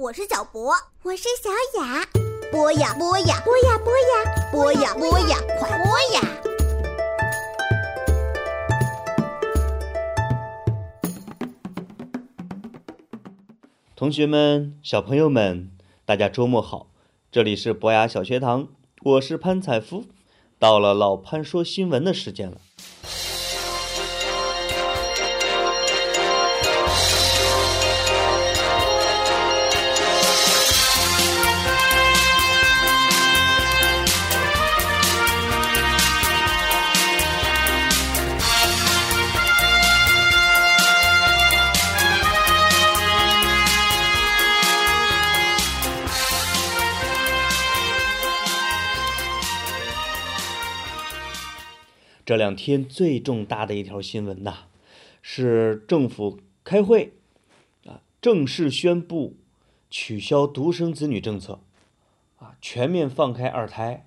我是小博，我是小雅。播呀播呀，播呀播呀，播呀播呀，快播呀！同学们，小朋友们，大家周末好！这里是博雅小学堂，我是潘采夫。到了老潘说新闻的时间了。这两天最重大的一条新闻呐，是政府开会啊，正式宣布取消独生子女政策，啊，全面放开二胎。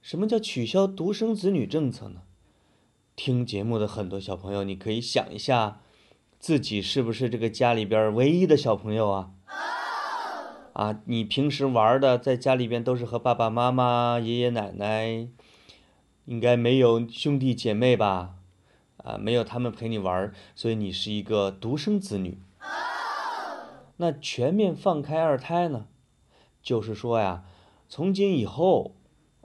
什么叫取消独生子女政策呢？听节目的很多小朋友，你可以想一下，自己是不是这个家里边唯一的小朋友啊？啊，你平时玩的在家里边都是和爸爸妈妈、爷爷奶奶。应该没有兄弟姐妹吧？啊，没有他们陪你玩，所以你是一个独生子女。那全面放开二胎呢？就是说呀，从今以后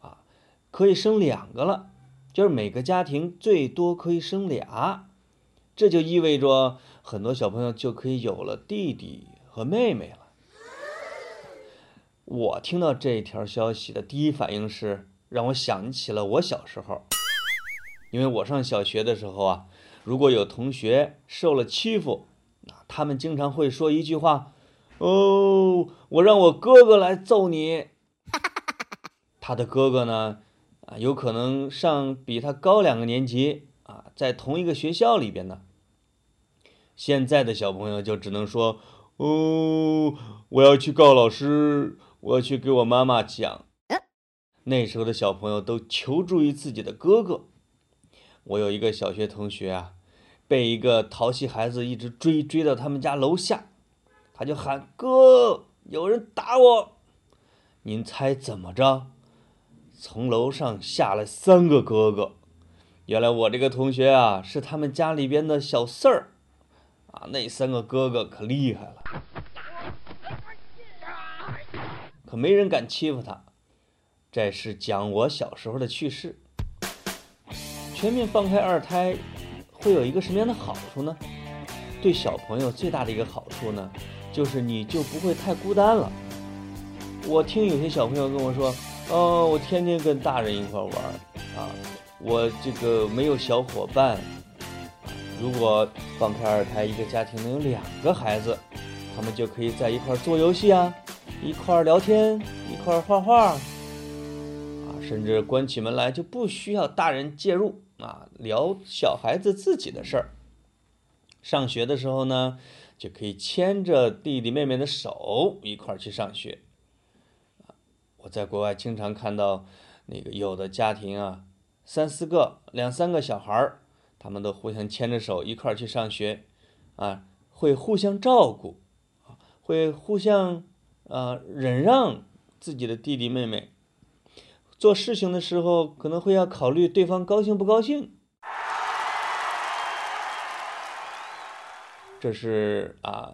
啊，可以生两个了，就是每个家庭最多可以生俩，这就意味着很多小朋友就可以有了弟弟和妹妹了。我听到这条消息的第一反应是。让我想起了我小时候，因为我上小学的时候啊，如果有同学受了欺负，啊，他们经常会说一句话：“哦，我让我哥哥来揍你。”他的哥哥呢，啊，有可能上比他高两个年级啊，在同一个学校里边呢。现在的小朋友就只能说：“哦，我要去告老师，我要去给我妈妈讲。”那时候的小朋友都求助于自己的哥哥。我有一个小学同学啊，被一个淘气孩子一直追，追到他们家楼下，他就喊：“哥，有人打我！”您猜怎么着？从楼上下来三个哥哥。原来我这个同学啊，是他们家里边的小四儿啊。那三个哥哥可厉害了，可没人敢欺负他。这是讲我小时候的趣事。全面放开二胎会有一个什么样的好处呢？对小朋友最大的一个好处呢，就是你就不会太孤单了。我听有些小朋友跟我说：“哦，我天天跟大人一块玩啊，我这个没有小伙伴。如果放开二胎，一个家庭能有两个孩子，他们就可以在一块做游戏啊，一块聊天，一块画画。”甚至关起门来就不需要大人介入啊，聊小孩子自己的事儿。上学的时候呢，就可以牵着弟弟妹妹的手一块儿去上学。我在国外经常看到那个有的家庭啊，三四个、两三个小孩，他们都互相牵着手一块儿去上学，啊，会互相照顾，会互相啊忍让自己的弟弟妹妹。做事情的时候，可能会要考虑对方高兴不高兴。这是啊，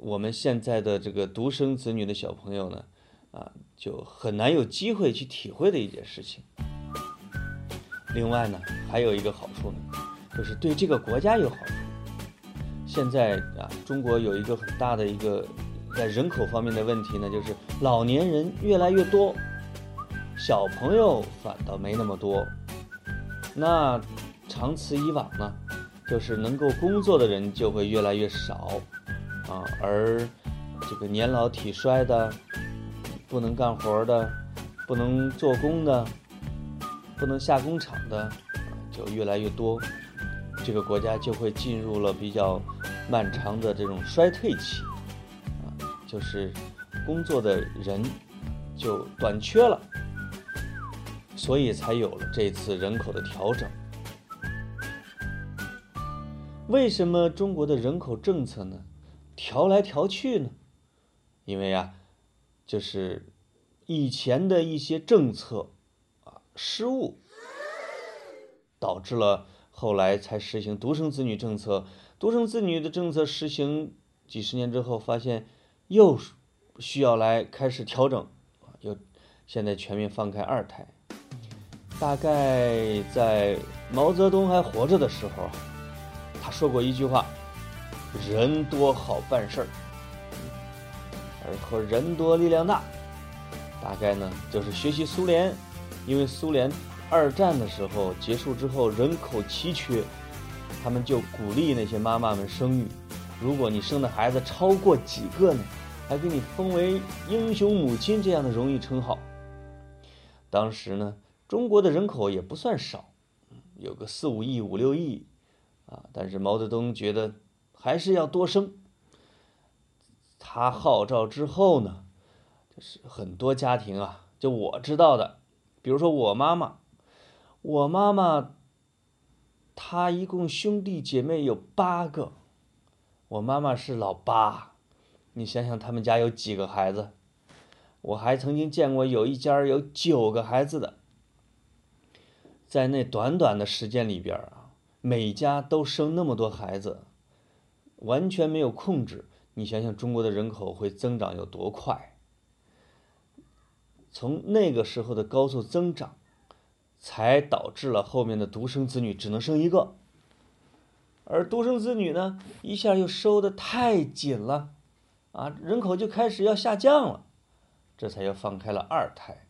我们现在的这个独生子女的小朋友呢，啊，就很难有机会去体会的一件事情。另外呢，还有一个好处呢，就是对这个国家有好处。现在啊，中国有一个很大的一个在人口方面的问题呢，就是老年人越来越多。小朋友反倒没那么多，那长此以往呢，就是能够工作的人就会越来越少，啊，而这个年老体衰的、不能干活的、不能做工的、不能下工厂的，就越来越多，这个国家就会进入了比较漫长的这种衰退期，啊，就是工作的人就短缺了。所以才有了这次人口的调整。为什么中国的人口政策呢，调来调去呢？因为啊，就是以前的一些政策啊失误，导致了后来才实行独生子女政策。独生子女的政策实行几十年之后，发现又需要来开始调整，又现在全面放开二胎。大概在毛泽东还活着的时候，他说过一句话：“人多好办事儿，而和人多力量大。”大概呢，就是学习苏联，因为苏联二战的时候结束之后人口奇缺。他们就鼓励那些妈妈们生育，如果你生的孩子超过几个呢，还给你封为英雄母亲这样的荣誉称号。当时呢，中国的人口也不算少，有个四五亿、五六亿，啊，但是毛泽东觉得还是要多生。他号召之后呢，就是很多家庭啊，就我知道的，比如说我妈妈，我妈妈。她一共兄弟姐妹有八个，我妈妈是老八，你想想他们家有几个孩子？我还曾经见过有一家有九个孩子的，在那短短的时间里边啊，每家都生那么多孩子，完全没有控制。你想想中国的人口会增长有多快？从那个时候的高速增长。才导致了后面的独生子女只能生一个，而独生子女呢，一下又收的太紧了，啊，人口就开始要下降了，这才又放开了二胎，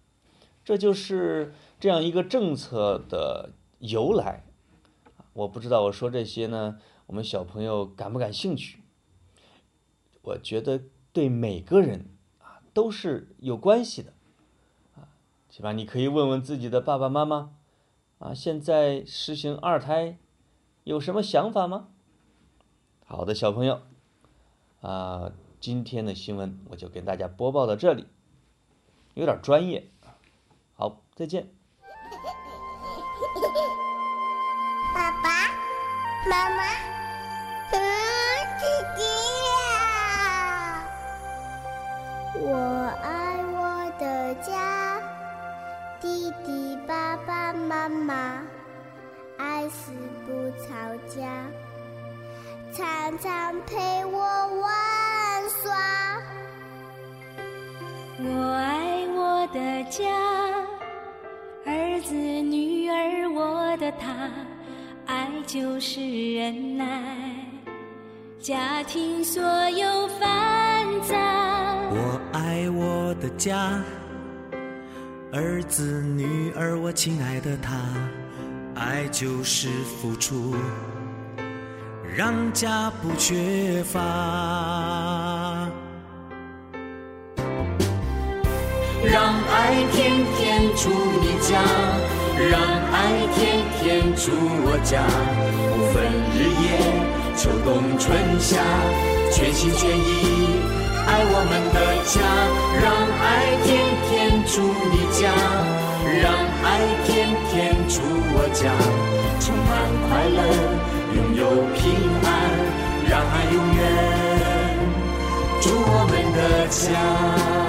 这就是这样一个政策的由来。我不知道我说这些呢，我们小朋友感不感兴趣？我觉得对每个人啊都是有关系的。起码你可以问问自己的爸爸妈妈，啊，现在实行二胎，有什么想法吗？好的，小朋友，啊，今天的新闻我就给大家播报到这里，有点专业，再见。爸爸妈妈，嗯，姐姐呀，我爱我的家。弟弟、爸爸妈妈，爱是不吵架，常常陪我玩耍。我爱我的家，子、女儿，我的他，爱就是忍耐，家庭所有烦杂。我爱我的家。儿子女儿，我亲爱的他，爱就是付出，让家不缺乏。让爱天天住你家，让爱天天住我家，不分日夜，秋冬春夏，全心全意。爱我们的家，让爱天天住你家，让爱天天住我家，充满快乐，拥有平安，让爱永远住我们的家。